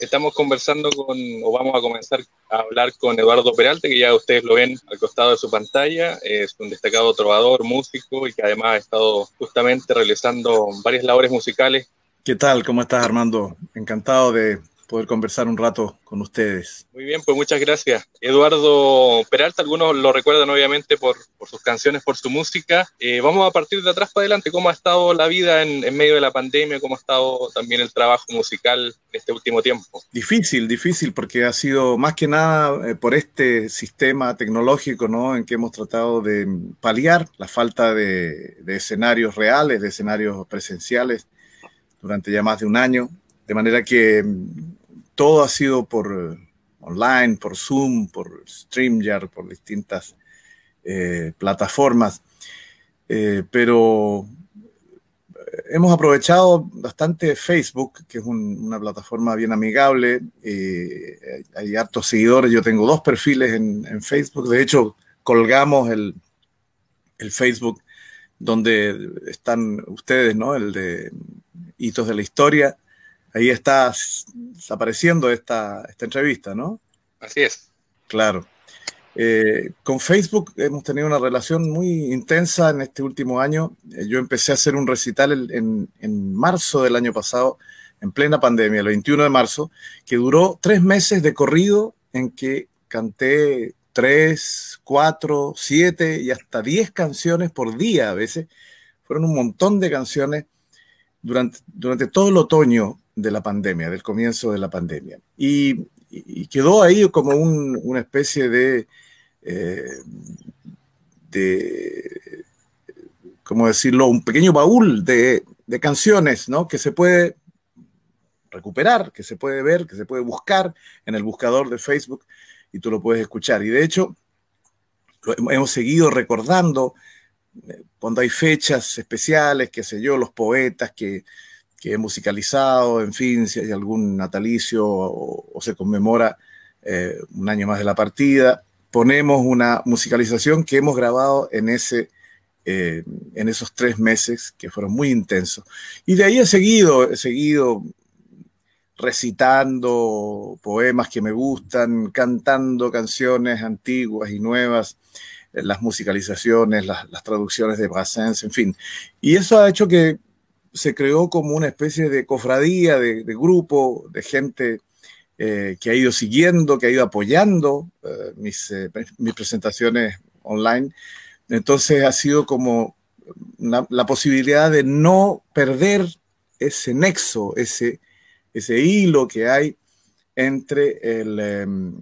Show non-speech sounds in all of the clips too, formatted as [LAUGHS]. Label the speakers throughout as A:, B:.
A: Estamos conversando con, o vamos a comenzar a hablar con Eduardo Peralta, que ya ustedes lo ven al costado de su pantalla. Es un destacado trovador, músico y que además ha estado justamente realizando varias labores musicales.
B: ¿Qué tal? ¿Cómo estás, Armando? Encantado de poder conversar un rato con ustedes.
A: Muy bien, pues muchas gracias. Eduardo Peralta, algunos lo recuerdan obviamente por, sus canciones, por su música. Eh, vamos a partir de atrás para adelante, ¿cómo ha estado la vida en, medio de la pandemia? ¿Cómo ha estado también el trabajo musical en este último tiempo?
B: Difícil, difícil, porque ha sido más que nada eh, por este sistema tecnológico, ¿no? En que hemos tratado de paliar la falta de, de escenarios reales, de escenarios presenciales durante ya más de un año. De manera que todo ha sido por eh, online, por Zoom, por StreamYard, por distintas eh, plataformas. Eh, pero hemos aprovechado bastante Facebook, que es una plataforma bien amigable. hay hartos seguidores. Yo tengo dos perfiles en, Facebook. De hecho, colgamos el, el, Facebook donde están ustedes, ¿no? El de Hitos de la Historia ahí está apareciendo esta, esta entrevista, ¿no?
A: Así es.
B: Claro. Eh, con Facebook hemos tenido una relación muy intensa en este último año. Eh, yo empecé a hacer un recital en, en, marzo del año pasado, en plena pandemia, el 21 de marzo, que duró tres meses de corrido en que canté tres, cuatro, siete y hasta diez canciones por día a veces. Fueron un montón de canciones durante, durante todo el otoño de la pandemia, del comienzo de la pandemia. Y, quedó ahí como una especie de, eh, de, ¿cómo decirlo? Un pequeño baúl de, canciones, ¿no? Que se puede recuperar, que se puede ver, que se puede buscar en el buscador de Facebook y tú lo puedes escuchar. Y de hecho, hemos seguido recordando eh, cuando hay fechas especiales, qué sé yo, los poetas que que he musicalizado, en fin, si hay algún natalicio o, se conmemora eh, un año más de la partida, ponemos una musicalización que hemos grabado en, ese, eh, en esos tres meses que fueron muy intensos. Y de ahí he seguido, he seguido recitando poemas que me gustan, cantando canciones antiguas y nuevas, eh, las musicalizaciones, las, las traducciones de Brassens, en fin. Y eso ha hecho que se creó como una especie de cofradía, de, grupo, de gente eh, que ha ido siguiendo, que ha ido apoyando eh, mis, eh, mis, presentaciones online. Entonces ha sido como la posibilidad de no perder ese nexo, ese, ese hilo que hay entre el, em,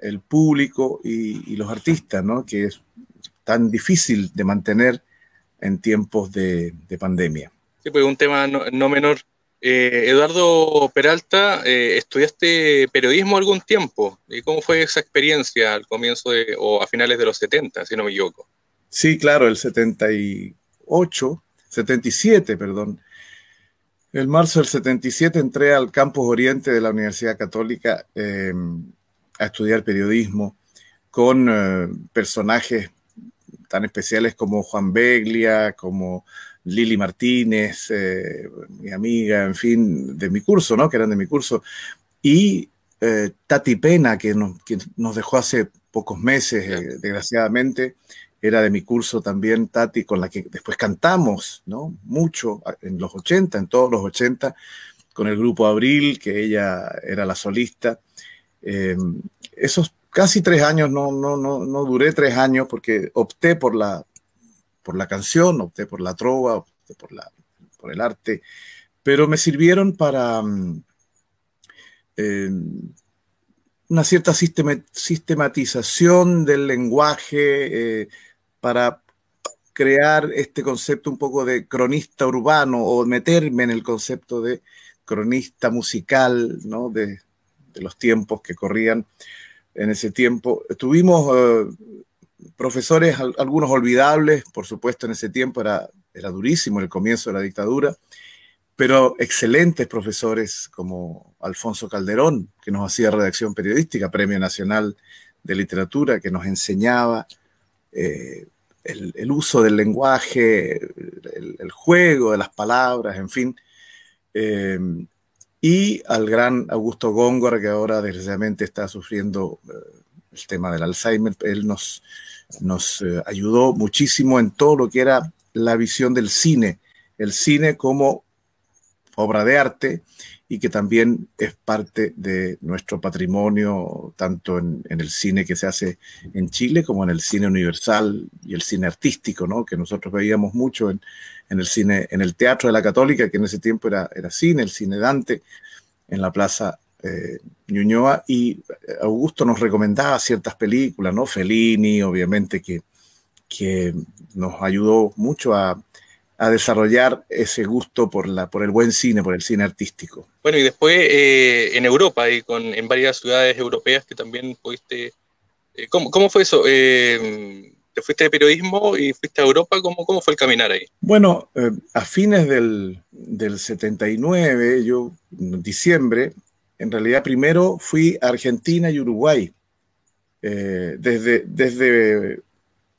B: el público y, los artistas, ¿no? que es tan difícil de mantener en tiempos de pandemia.
A: Sí, pues un tema no, menor. Eh, Eduardo Peralta, eh, estudiaste periodismo algún tiempo. ¿Y cómo fue esa experiencia al comienzo de, o a finales de los 70, si no me equivoco?
B: Sí, claro, el 78, 77, perdón. El marzo del 77 entré al campus oriente de la Universidad Católica em, a estudiar periodismo con eh, personajes tan especiales como Juan Beglia, como Lili Martínez, eh, mi amiga, en fin, de mi curso, ¿no? Que eran de mi curso. Y eh, Tati Pena, que nos, nos, dejó hace pocos meses, eh, desgraciadamente, era de mi curso también, Tati, con la que después cantamos, ¿no? Mucho en los 80, en todos los 80, con el grupo Abril, que ella era la solista. esos casi tres años, no, no, no, no duré tres años porque opté por la, por la canción, opté por la trova, opté por, el arte, pero me sirvieron para mm, eh, una cierta sistematización del lenguaje, eh, para crear este concepto un poco de cronista urbano o meterme en el concepto de cronista musical, ¿no? de, los tiempos que corrían en ese tiempo. Tuvimos eh, profesores, algunos olvidables, por supuesto en ese tiempo era, era durísimo el comienzo de la dictadura, pero excelentes profesores como Alfonso Calderón, que nos hacía redacción periodística, Premio Nacional de Literatura, que nos enseñaba eh, el, uso del lenguaje, el, juego de las palabras, en fin. Eh, y al gran Augusto Góngora, que ahora desgraciadamente está sufriendo eh, el tema del Alzheimer. Él nos, nos eh, ayudó muchísimo en todo lo que era la visión del cine, el cine como obra de arte y que también es parte de nuestro patrimonio, tanto en, el cine que se hace en Chile como en el cine universal y el cine artístico, ¿no? que nosotros veíamos mucho en, el cine, en el Teatro de la Católica, que en ese tiempo era, era cine, el cine Dante, en la Plaza eh, Ñuñoa, y Augusto nos recomendaba ciertas películas, ¿no? Fellini, obviamente, que, que nos ayudó mucho a, a desarrollar ese gusto por, la, por el buen cine, por el cine artístico.
A: Bueno, y después eh, en Europa y con, en varias ciudades europeas que también pudiste... Eh, ¿cómo, ¿cómo, fue eso? Eh, ¿Te fuiste de periodismo y fuiste a Europa? ¿Cómo, cómo fue el caminar ahí?
B: Bueno, a fines del, del 79, yo, en diciembre, en realidad primero fui a Argentina y Uruguay. desde, desde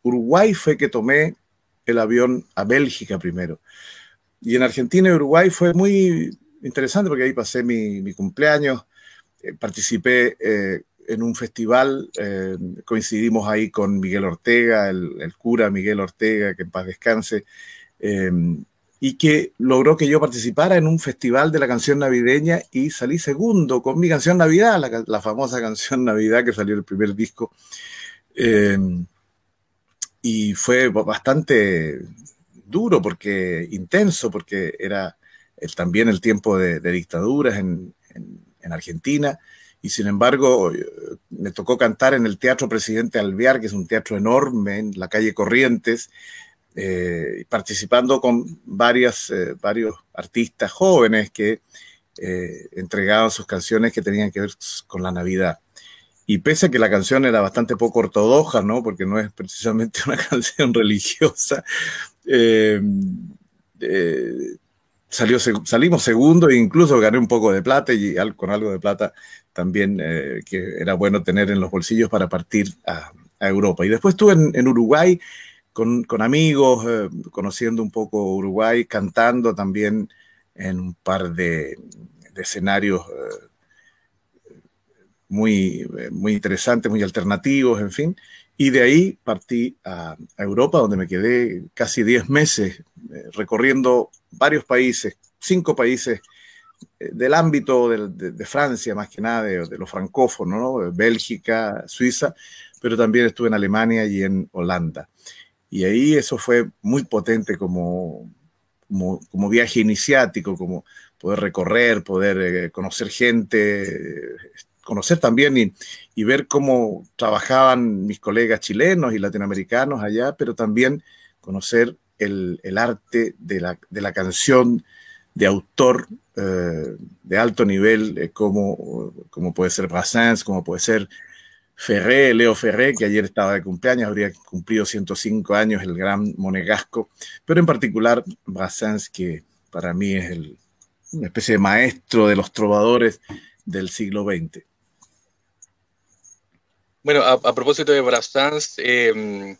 B: Uruguay fue que tomé el avión a Bélgica primero. Y en Argentina y Uruguay fue muy interesante porque ahí pasé mi, cumpleaños, eh, participé eh, en un festival, eh, coincidimos ahí con Miguel Ortega, el, cura Miguel Ortega, que en paz descanse, y que logró que yo participara en un festival de la canción navideña y salí segundo con mi canción Navidad, la, la famosa canción Navidad que salió el primer disco. Y fue bastante duro, porque intenso, porque era también el tiempo de, dictaduras en, Argentina, y sin embargo me tocó cantar en el Teatro Presidente Alvear, que es un teatro enorme en la calle Corrientes, eh, participando con varias, eh, varios artistas jóvenes que eh, entregaban sus canciones que tenían que ver con la Navidad. Y pese a que la canción era bastante poco ortodoxa, ¿no? Porque no es precisamente [LAUGHS] una canción religiosa, salió, salimos segundo e incluso gané un poco de plata y con algo de plata también que era bueno tener en los bolsillos para partir a, Europa. Y después estuve en, Uruguay con, amigos, conociendo un poco Uruguay, cantando también en un par de, de escenarios muy, eh, muy interesantes, muy alternativos, en fin. Y de ahí partí a, Europa, donde me quedé casi 10 meses eh, recorriendo varios países, cinco países eh, del ámbito de, Francia, más que nada, de, los francófonos, ¿no? Bélgica, Suiza, pero también estuve en Alemania y en Holanda. Y ahí eso fue muy potente como, como, viaje iniciático, como poder recorrer, poder conocer gente, conocer también y, ver cómo trabajaban mis colegas chilenos y latinoamericanos allá, pero también conocer el, arte de la, canción de autor eh, de alto nivel, eh, como, como, puede ser Brassens, como puede ser Ferré, Leo Ferré, que ayer estaba de cumpleaños, habría cumplido 105 años, el gran monegasco, pero en particular Brassens, que para mí es el, una especie de maestro de los trovadores del siglo XX.
A: Bueno, a, propósito de Brassens, eh,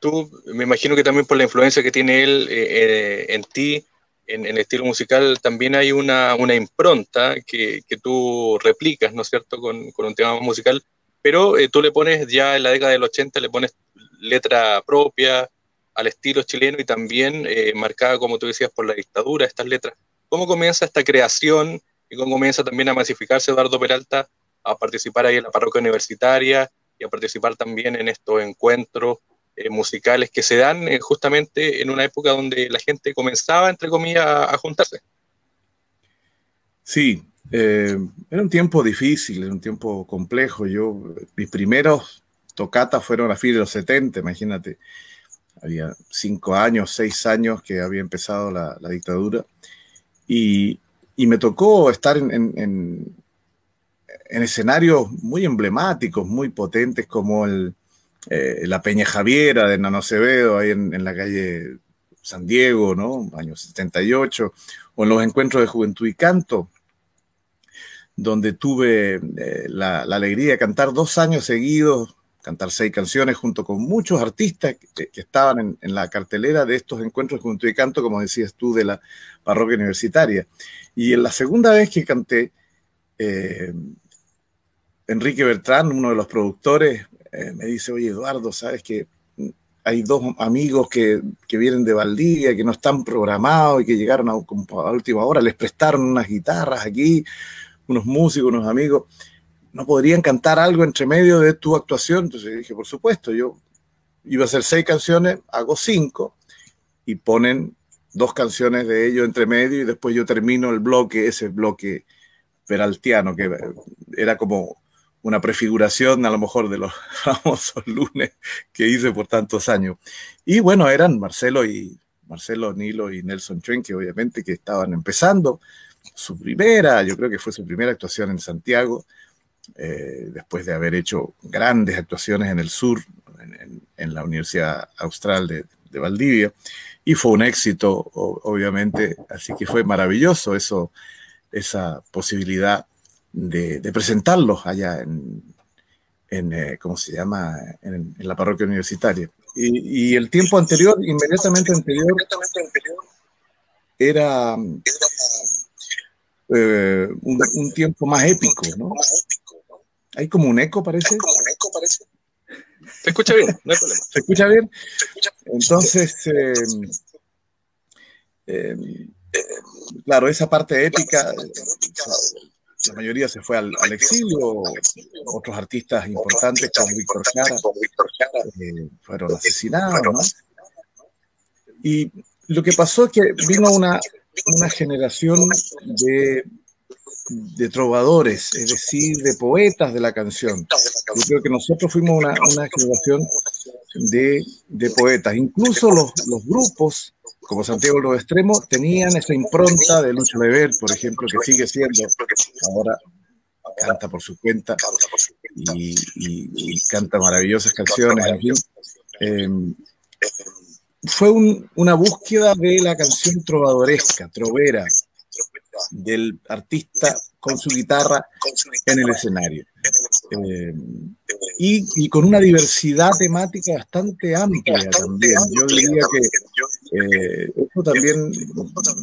A: tú me imagino que también por la influencia que tiene él eh, eh, en ti, en, el estilo musical, también hay una, impronta que, tú replicas, ¿no es cierto?, con, un tema musical, pero tú le pones ya en la década del 80, le pones letra propia al estilo chileno y también marcada, como tú decías, por la dictadura, estas letras. ¿Cómo comienza esta creación y cómo comienza también a masificarse Eduardo Peralta a participar ahí en la parroquia universitaria y a participar también en estos encuentros eh, musicales que se dan eh, justamente en una época donde la gente comenzaba, entre comillas, a, juntarse.
B: Sí, eh, era un tiempo difícil, era un tiempo complejo. Yo, mis primeros tocatas fueron a fines de los 70, imagínate. Había cinco años, seis años que había empezado la, dictadura. Y, me tocó estar en, en escenarios muy emblemáticos, muy potentes, como el, eh, la Peña Javiera de Nano Acevedo, ahí en, la calle San Diego, ¿no? Año 78, o en los encuentros de Juventud y Canto, donde tuve eh, la, alegría de cantar dos años seguidos cantar seis canciones junto con muchos artistas que, estaban en, la cartelera de estos encuentros junto y canto, como decías tú, de la parroquia universitaria. Y en la segunda vez que canté, eh, Enrique Bertrán, uno de los productores, eh, me dice, oye Eduardo, sabes que hay dos amigos que, vienen de Valdivia, que no están programados y que llegaron a, a última hora, les prestaron unas guitarras aquí, unos músicos, unos amigos ¿no podrían cantar algo entre medio de tu actuación? Entonces dije, por supuesto, yo iba a hacer seis canciones, hago cinco y ponen dos canciones de ellos entre medio y después yo termino el bloque, ese bloque peraltiano, que era como una prefiguración a lo mejor de los [LAUGHS] famosos lunes que hice por tantos años. Y bueno, eran Marcelo y Marcelo Nilo y Nelson Chuen, que obviamente que estaban empezando su primera, yo creo que fue su primera actuación en Santiago, eh, después de haber hecho grandes actuaciones en el sur, en, la Universidad Austral de, Valdivia, y fue un éxito, obviamente, así que fue maravilloso eso, esa posibilidad de, presentarlos allá en, eh, ¿cómo se llama?, en, la parroquia universitaria. Y, el tiempo anterior, inmediatamente anterior, era eh, un, un, tiempo más épico, ¿no? Hay como un eco, parece. Como un eco, parece.
A: Se escucha bien, no hay problema.
B: ¿Se escucha bien? Entonces, eh, eh, claro, esa parte épica, la mayoría se fue al, exilio, otros artistas importantes como Víctor Jara eh, fueron asesinados, ¿no? Y lo que pasó es que vino una, una generación de de trovadores, es decir, de poetas de la canción. Yo creo que nosotros fuimos una, una generación de, de, poetas. Incluso los, los, grupos, como Santiago Los Extremos, tenían esa impronta de Lucho Lever, por ejemplo, que sigue siendo, ahora canta por su cuenta y, y, canta maravillosas canciones. Eh, fue un, una búsqueda de la canción trovadoresca, trovera, del artista con su guitarra en el escenario. Eh, y, con una diversidad temática bastante amplia también. Yo diría que eh, esto también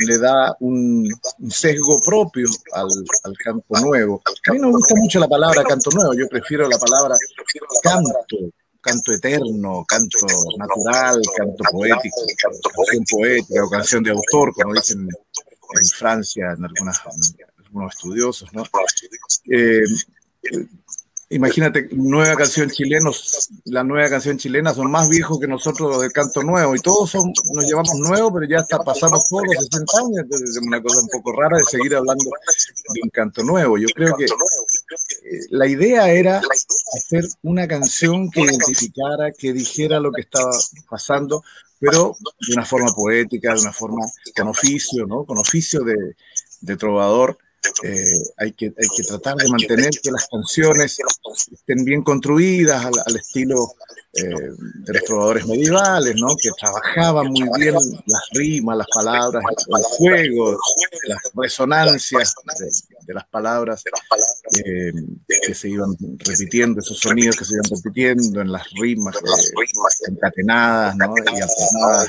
B: le da un, sesgo propio al, al, canto nuevo. A mí no me gusta mucho la palabra canto nuevo, yo prefiero la palabra canto canto eterno, canto natural, canto poético, canción poética o canción de autor, como dicen en Francia, en, algunas, algunos estudiosos, ¿no? Eh, imagínate, nueva canción chilena, la nueva canción chilena son más viejos que nosotros los del canto nuevo, y todos son, nos llevamos nuevos, pero ya hasta pasamos todos los 60 años, entonces es una cosa un poco rara de seguir hablando de un canto nuevo. Yo creo que la idea era hacer una canción que identificara, que dijera lo que estaba pasando, pero de una forma poética, de una forma con oficio, ¿no? Con oficio de, de trovador. Eh, hay, que, hay que tratar de mantener que las canciones estén bien construidas al, al estilo eh, de los trovadores medievales, ¿no? que trabajaban muy bien las rimas, las palabras, el juego, las resonancias de, las palabras eh, que se iban repitiendo, esos sonidos que se iban repitiendo en las rimas eh, encatenadas ¿no? y alternadas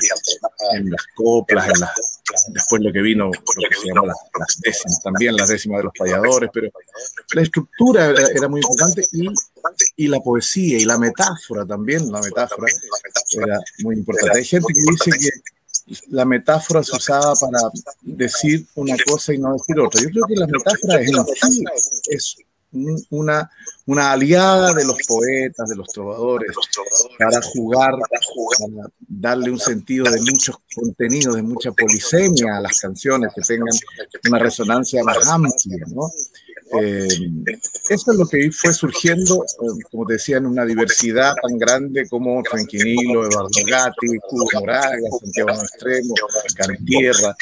B: en las coplas, en las, después lo que vino, lo que se llamó las, décimas, también las décimas de los payadores, pero la estructura era, muy importante y, y la poesía y la metáfora también la metáfora era muy importante. Hay gente que dice que la metáfora se usaba para decir una cosa y no decir otra. Yo creo que la metáfora es, es una, una aliada de los poetas, de los trovadores, para jugar, para darle un sentido de muchos contenidos, de mucha polisemia a las canciones, que tengan una resonancia más amplia, ¿no? Eh, eso es lo que fue surgiendo, eh, como te decía, en una diversidad tan grande como Tranquinilo, Eduardo Gatti, Cubo Moraga, Santiago Extremo, Cantierra,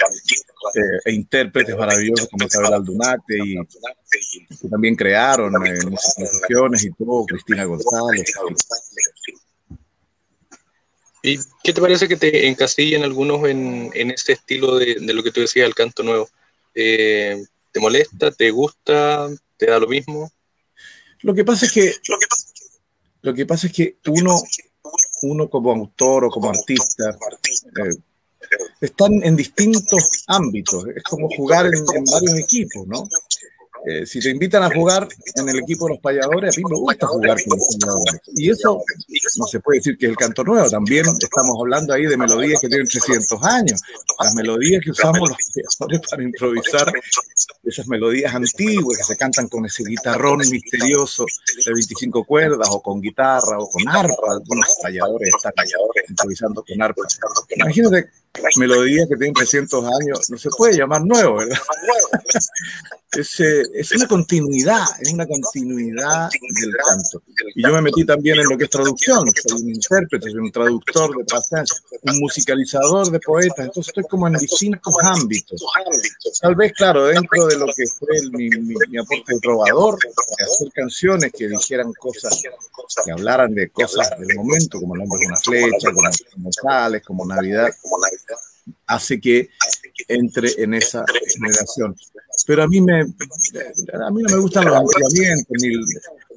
B: eh, e intérpretes maravillosos como Isabel Aldunate y que también crearon eh, canciones y todo, Cristina González.
A: ¿Y qué te parece que te encasillen algunos en, en este estilo de, de, lo que tú decías, el canto nuevo? Eh, ¿Te molesta? ¿Te gusta? ¿Te da lo mismo?
B: Lo que pasa es que Lo que pasa es que uno, uno como autor o como artista eh, están en distintos ámbitos. Es como jugar en, en varios equipos, ¿no? Eh, si te invitan a jugar en el equipo de los payadores, a mí me gusta jugar con los payadores. Y eso no se puede decir que es el canto nuevo, también estamos hablando ahí de melodías que tienen 300 años. Las melodías que usamos los payadores para improvisar, esas melodías antiguas que se cantan con ese guitarrón misterioso de 25 cuerdas o con guitarra o con arpa. Algunos payadores están improvisando con arpa. Imagínate melodías que tienen 300 años, no se puede llamar nuevo, ¿verdad? es, es una continuidad, es una continuidad del canto. Y yo me metí también en lo que es traducción, soy un intérprete, soy un traductor de pasajes, un musicalizador de poetas, entonces estoy como en distintos ámbitos. Tal vez, claro, dentro de lo que fue mi, mi, aporte de trovador, de hacer canciones que dijeran cosas, que hablaran de cosas del momento, como el nombre de una flecha, como, como como Navidad, hace que entre en esa generación. Pero a mí, me, a mí no me gustan los ampliamientos,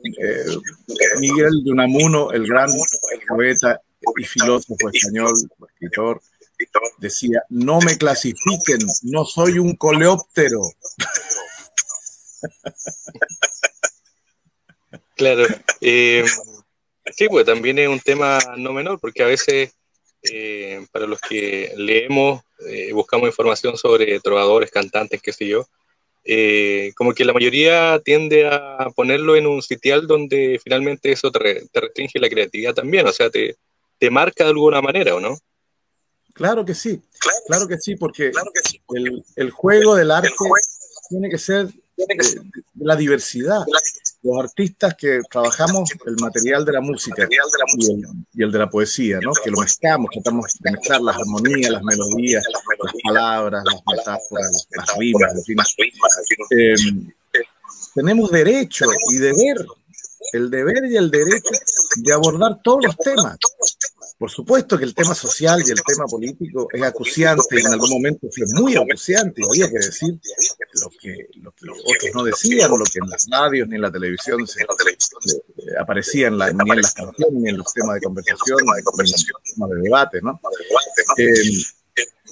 B: eh, Miguel de Unamuno, el gran poeta y filósofo español, escritor, decía, no me clasifiquen, no soy un coleóptero.
A: Claro. Eh, sí, pues también es un tema no menor, porque a veces eh, para los que leemos, eh, buscamos información sobre trovadores, cantantes, qué sé yo, eh, como que la mayoría tiende a ponerlo en un sitial donde finalmente eso te, restringe la creatividad también, o sea, te, te, marca de alguna manera, ¿o no?
B: Claro que sí, claro, que sí, porque El, el, juego del arte tiene que ser de, la diversidad. Los artistas que trabajamos el material de la música y el, de la poesía, ¿no? que lo mezclamos, tratamos de mezclar las armonías, las melodías, las palabras, las metáforas, las rimas, en fin. Eh, tenemos derecho y deber, el deber y el derecho de abordar todos los temas. Por supuesto que el tema social y el tema político es acuciante, en algún momento fue muy acuciante, y había que decir lo que, lo que otros no decían, lo que en las radios ni en la televisión se, eh, aparecía en la, ni en las canciones, ni en los temas de conversación, ni en los temas de debate, ¿no? Eh,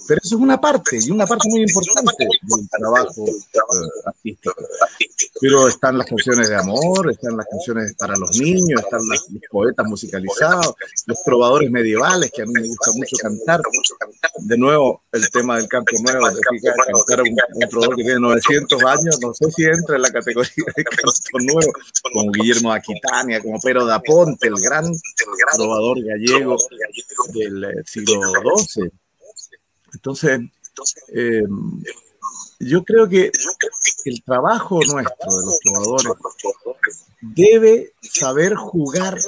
B: pero eso es una parte, y una parte muy importante del trabajo eh, artístico. Pero están las canciones de amor, están las canciones para los niños, están los, poetas musicalizados, los trovadores medievales, que a mí me gusta mucho cantar. De nuevo, el tema del canto nuevo, de cantar un, un trovador que tiene 900 años, no sé si entra en la categoría de canto nuevo, como Guillermo Aquitania, como Pero da Ponte, el gran trovador gallego del eh, siglo XII entonces, eh, yo creo que el trabajo nuestro de los jugadores debe saber jugar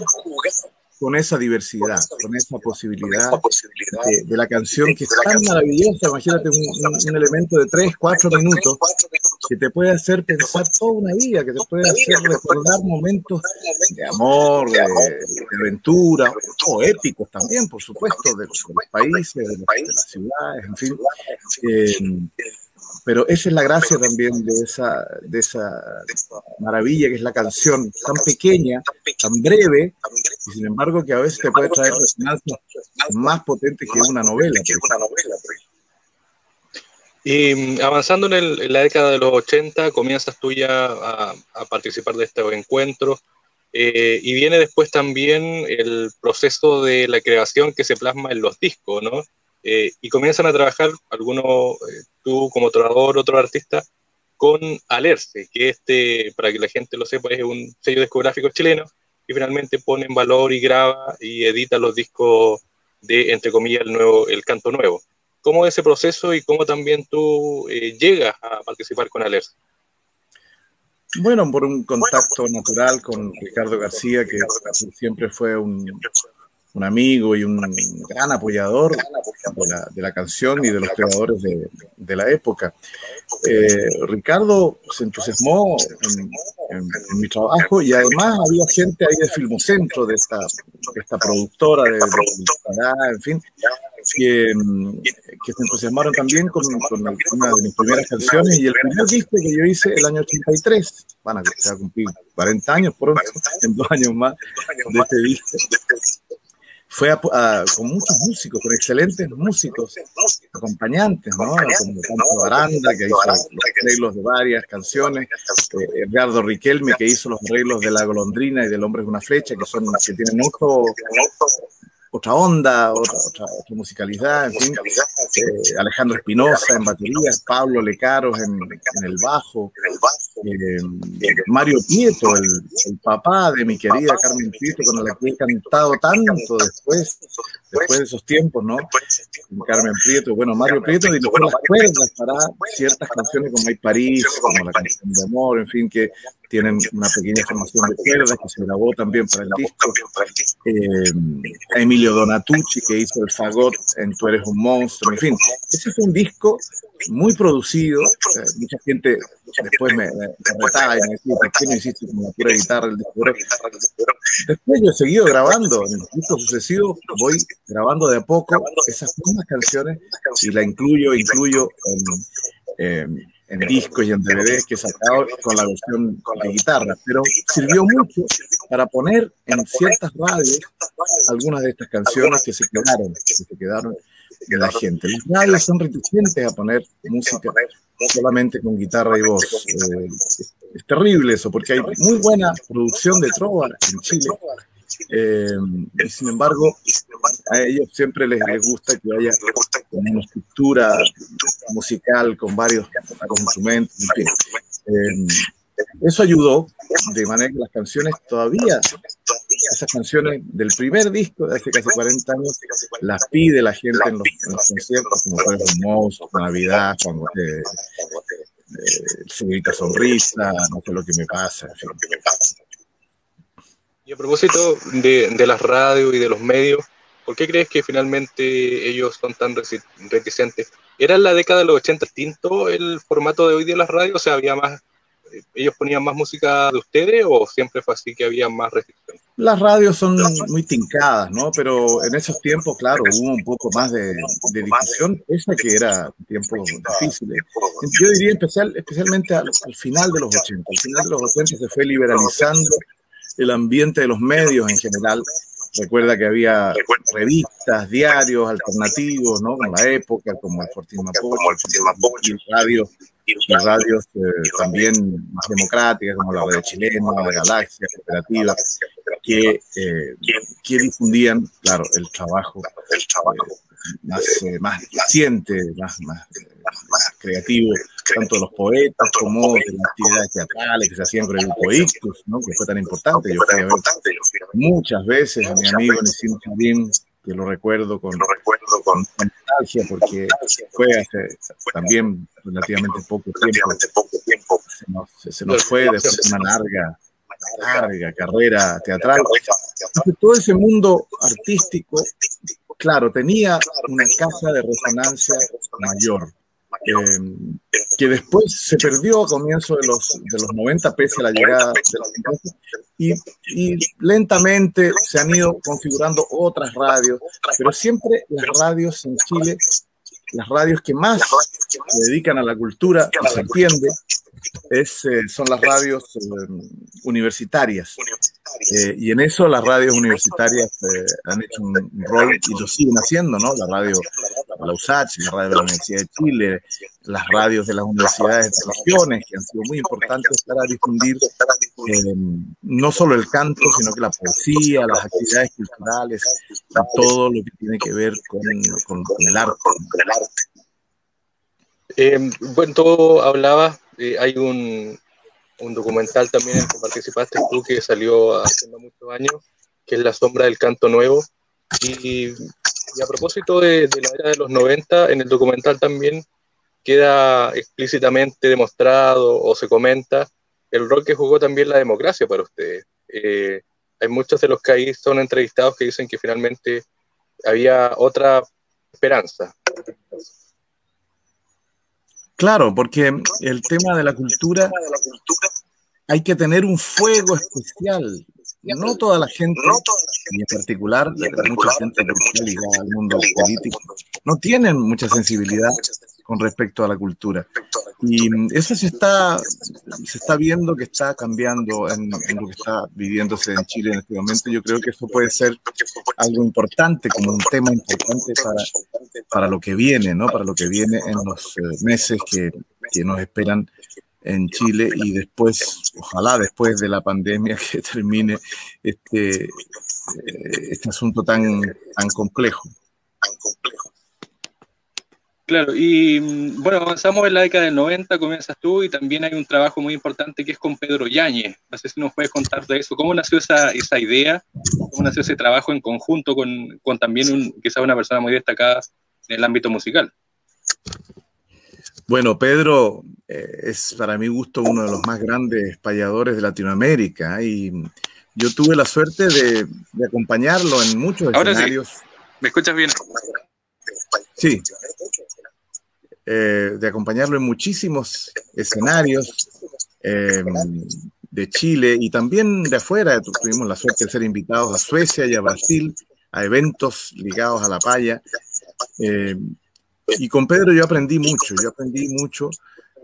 B: con esa diversidad, con esa posibilidad de, la canción que es tan maravillosa. Imagínate un, elemento de 3, 4 minutos que te puede hacer pensar toda una vida, que te puede hacer recordar momentos de amor, de, aventura, o épicos también, por supuesto, de, los países, de, las ciudades, en fin. Eh, pero esa es la gracia también de esa, de esa maravilla que es la canción, tan pequeña, tan breve, y sin embargo que a veces te puede traer resonancias más potentes que una novela.
A: Y mm, avanzando en, la década de los 80, comienzas tú ya a, participar de este encuentro eh, y viene después también el proceso de la creación que se plasma en los discos, ¿no? Eh, y comienzan a trabajar, algunos, eh, tú como trovador, otro artista, con Alerce, que este, para que la gente lo sepa, es un sello discográfico chileno, y finalmente pone en valor y graba y edita los discos de, entre comillas, el, nuevo, el canto nuevo. ¿Cómo es ese proceso y cómo también tú eh, llegas a participar con Alerce?
B: Bueno, por un contacto natural con Ricardo García, que siempre fue un, un amigo y un gran apoyador de la, canción y de los creadores de, la época. Eh, Ricardo se entusiasmó en, mi trabajo y además había gente ahí de Filmocentro, de esta, esta productora de, de, en fin, que, que se entusiasmaron también con, una de mis primeras canciones y el primer disco que yo hice el año 83, van a cumplir 40 años por en dos años más de este disco fue con muchos músicos, con excelentes músicos, acompañantes, ¿no? Como Baranda, que hizo los arreglos de varias canciones, eh, Edgardo Riquelme, que hizo los arreglos de La Golondrina y del Hombre es una flecha, que son que tienen mucho otra onda, otra, otra, musicalidad, en fin. Eh, Alejandro Espinosa en batería, Pablo Lecaros en, en el bajo, eh, Mario Prieto, el, el, papá de mi querida Carmen Prieto, con la que he cantado tanto después, después de esos tiempos, ¿no? Carmen Prieto, bueno, Mario Prieto dibujó las cuerdas para ciertas canciones como Hay París, como la canción de amor, en fin, que tienen una pequeña formación de cuerdas que se grabó también para el disco. Eh, Emilio Donatucci que hizo el fagot en Tú eres un monstruo, en fin. Ese fue un disco muy producido. Eh, mucha gente después me, me, retaba y me decía, ¿por qué no hiciste como la pura guitarra el disco? Después yo he seguido grabando, en los discos sucesivos voy grabando de a poco esas mismas canciones y la incluyo, incluyo en, en discos y en DVDs que he sacado con la versión de guitarra, pero sirvió mucho para poner en ciertas radios algunas de estas canciones que se quedaron, que se quedaron de la gente. Las radios son reticentes a poner música solamente con guitarra y voz. Eh, es, terrible eso, porque hay muy buena producción de trova en Chile. Eh, y sin embargo, a ellos siempre les, gusta que haya una estructura musical con varios instrumentos. En fin. Eh, eso ayudó de manera que las canciones todavía, esas canciones del primer disco de hace casi 40 años, las pide la gente en los, conciertos, como por ejemplo Navidad, cuando eh, eh, Sonrisa, no sé lo que me pasa.
A: Y a propósito de, de las radios y de los medios, ¿por qué crees que finalmente ellos son tan reticentes? ¿Era en la década de los 80 distinto el formato de hoy de las radios? O sea, había más ellos ponían más música de ustedes o siempre fue así que había más restricciones?
B: Las radios son muy tincadas, ¿no? Pero en esos tiempos, claro, hubo un poco más de, de difusión, esa que era tiempos difíciles. Yo diría especial, especialmente al, al, final de los 80. Al final de los 80 se fue liberalizando el ambiente de los medios en general. Recuerda que había revistas, diarios alternativos, ¿no? Con la época, como el Fortín Mapocho, y radio y radios eh, también más democráticas, como la Radio Chilena, la Galaxia, Cooperativa, que, eh, que difundían, claro, el trabajo eh, más, eh, más eficiente, más, más, más, creativo, tanto de los poetas como de las actividades teatrales que se hacían con el grupo Ictus, ¿no? que fue tan importante. Yo fui a ver muchas veces a mi amigo Nisim Charim, que lo recuerdo con, lo recuerdo con nostalgia porque fue hace también relativamente poco tiempo, se nos, se nos fue después de una larga, larga carrera teatral. Entonces, todo ese mundo artístico, claro, tenía una casa de resonancia mayor. Eh, que después se perdió a comienzos de los, de los 90 pese a la llegada de los y, y, lentamente se han ido configurando otras radios, pero siempre las radios en Chile, las radios que más se dedican a la cultura, y se entiende, es, eh, son las radios eh, universitarias. Eh, y en eso las radios universitarias han hecho un rol y lo siguen haciendo, ¿no? La radio la USACH, la radio de la Universidad de Chile, las radios de las universidades de regiones, que han sido muy importantes para difundir eh, no solo el canto, sino que la poesía, las actividades culturales, todo lo que tiene que ver con, el arte.
A: Eh, bueno, todo hablaba, eh, hay un, documental también en que participaste tú que salió hace muchos años, que es La sombra del canto nuevo. Y, y a propósito de, la era de los 90, en el documental también queda explícitamente demostrado o se comenta el rol que jugó también la democracia para ustedes. Eh, hay muchos de los que ahí son entrevistados que dicen que finalmente había otra esperanza.
B: Claro, porque el tema de la cultura hay que tener un fuego especial no toda la gente, y en particular, mucha gente que está ligada al mundo político, no tienen mucha sensibilidad con respecto a la cultura. Y eso se está, se está viendo que está cambiando en, lo que está viviéndose en Chile en este momento. Yo creo que eso puede ser algo importante, como un tema importante para, para lo que viene, ¿no? Para lo que viene en los eh, meses que, que nos esperan en Chile y después, ojalá después de la pandemia, [LAUGHS] que termine este, este asunto tan, tan complejo.
A: Claro, y mm, bueno, avanzamos en la década del 90, comienzas tú, y también hay un trabajo muy importante que es con Pedro Yáñez. No sé si nos puedes contar de eso. ¿Cómo nació esa, esa idea? ¿Cómo nació ese trabajo en conjunto con, con también un, quizás una persona muy destacada en el ámbito musical?
B: Bueno, Pedro eh, es para mi gusto uno de los más grandes payadores de Latinoamérica y yo tuve la suerte de, acompañarlo en muchos escenarios.
A: ¿Me escuchas bien?
B: Sí. Eh, de acompañarlo en muchísimos escenarios em, de Chile y también de afuera. Tuvimos la suerte de ser invitados a Suecia y a Brasil a eventos ligados a la paya. Em, y con Pedro yo aprendí mucho, yo aprendí mucho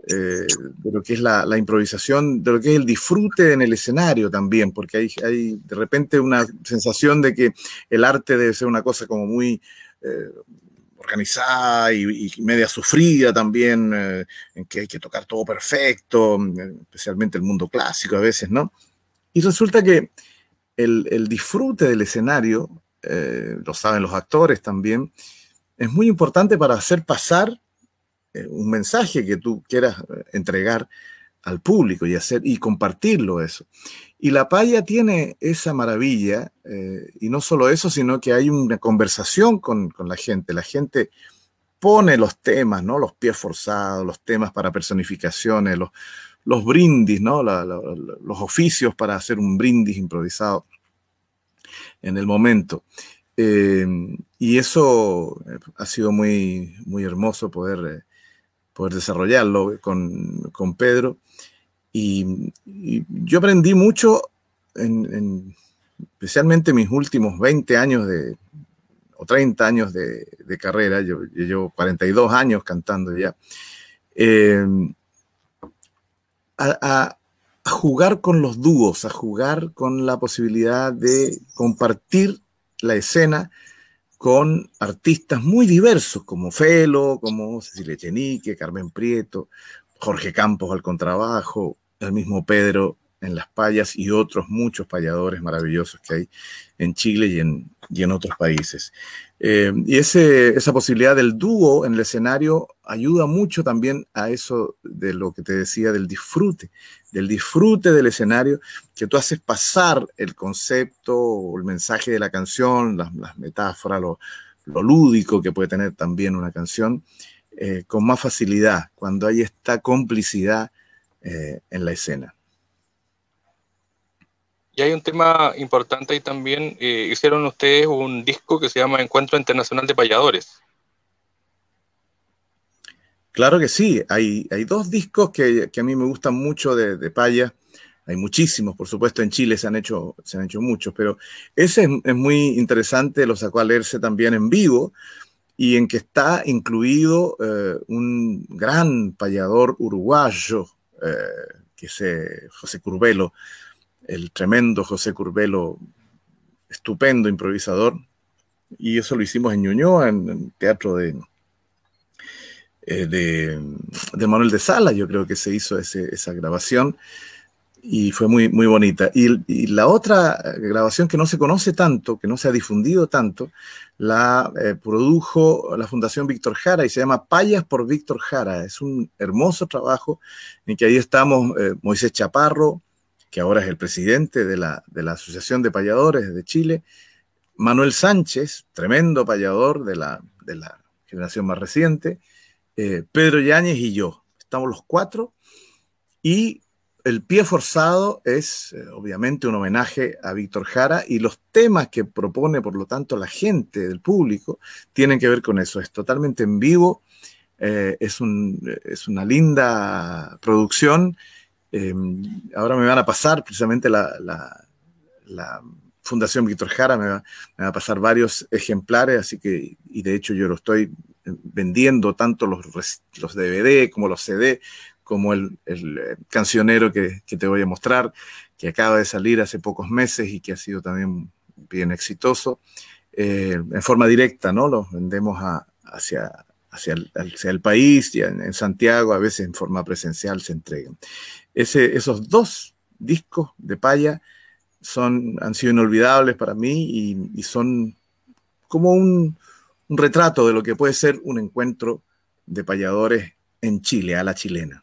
B: eh, de lo que es la, improvisación, de lo que es el disfrute en el escenario también, porque hay, hay de repente una sensación de que el arte debe ser una cosa como muy eh, organizada y, media sufrida también, eh, en que hay que tocar todo perfecto, especialmente el mundo clásico a veces, ¿no? Y resulta que el, el disfrute del escenario, lo saben los actores también, es muy importante para hacer pasar eh, un mensaje que tú quieras eh, entregar al público y hacer y compartirlo eso. Y la paya tiene esa maravilla, eh, y no solo eso, sino que hay una conversación con, la gente. La gente pone los temas, ¿no? Los pies forzados, los temas para personificaciones, los, los brindis, ¿no? los oficios para hacer un brindis improvisado en el momento. Eh, y eso eh, ha sido muy, muy hermoso poder, eh, poder desarrollarlo con, con Pedro. Y, yo aprendí mucho, en, especialmente mis últimos 20 años de, o 30 años de, carrera, yo, llevo 42 años cantando ya, a, a jugar con los dúos, a jugar con la posibilidad de compartir la escena con artistas muy diversos, como Felo, como Cecilia Chenique, Carmen Prieto, Jorge Campos al contrabajo, el mismo Pedro en las payas y otros muchos payadores maravillosos que hay en Chile y en, y en otros países. Eh, y ese, esa posibilidad del dúo en el escenario ayuda mucho también a eso de lo que te decía del disfrute, del disfrute del escenario, que tú haces pasar el concepto el mensaje de la canción, las, metáforas, lo, lúdico que puede tener también una canción, eh, con más facilidad, cuando hay esta complicidad eh, en la escena.
A: Y hay un tema importante ahí también. Eh, hicieron ustedes un disco que se llama Encuentro Internacional de Payadores.
B: Claro que sí. Hay, hay dos discos que, a mí me gustan mucho de, de Paya. Hay muchísimos, por supuesto, en Chile se han hecho, se han hecho muchos, pero ese es, muy interesante, lo sacó a leerse también en vivo y en que está incluido eh, un gran payador uruguayo, eh, que es José Curbelo, el tremendo José Curbelo, estupendo improvisador, y eso lo hicimos en Ñuñoa, en el teatro de, eh, de, Manuel de Sala, yo creo que se hizo esa grabación y fue muy, muy bonita. Y, la otra grabación que no se conoce tanto, que no se ha difundido tanto, la eh, produjo la Fundación Víctor Jara y se llama Payas por Víctor Jara. Es un hermoso trabajo en que ahí estamos eh, Moisés Chaparro, que ahora es el presidente de la, Asociación de Payadores de Chile, Manuel Sánchez, tremendo payador de la, de la generación más reciente, eh, Pedro Yáñez y yo. Estamos los cuatro y el pie forzado es eh, obviamente un homenaje a Víctor Jara y los temas que propone, por lo tanto, la gente del público tienen que ver con eso. Es totalmente en vivo, eh, es, es una linda producción Em, ahora me van a pasar precisamente la, Fundación Víctor Jara me va, a pasar varios ejemplares, así que, y de hecho yo lo estoy vendiendo, tanto los, DVD como los CD, como el, eh, cancionero que, te voy a mostrar, que acaba de salir hace pocos meses y que ha sido también bien exitoso, eh, en forma directa, ¿no? Los vendemos hacia, hacia, el, país y en, Santiago, a veces en forma presencial se entregan. Ese, esos dos discos de paya son, han sido inolvidables para mí y, son como un, un retrato de lo que puede ser un encuentro de payadores en Chile, a la chilena.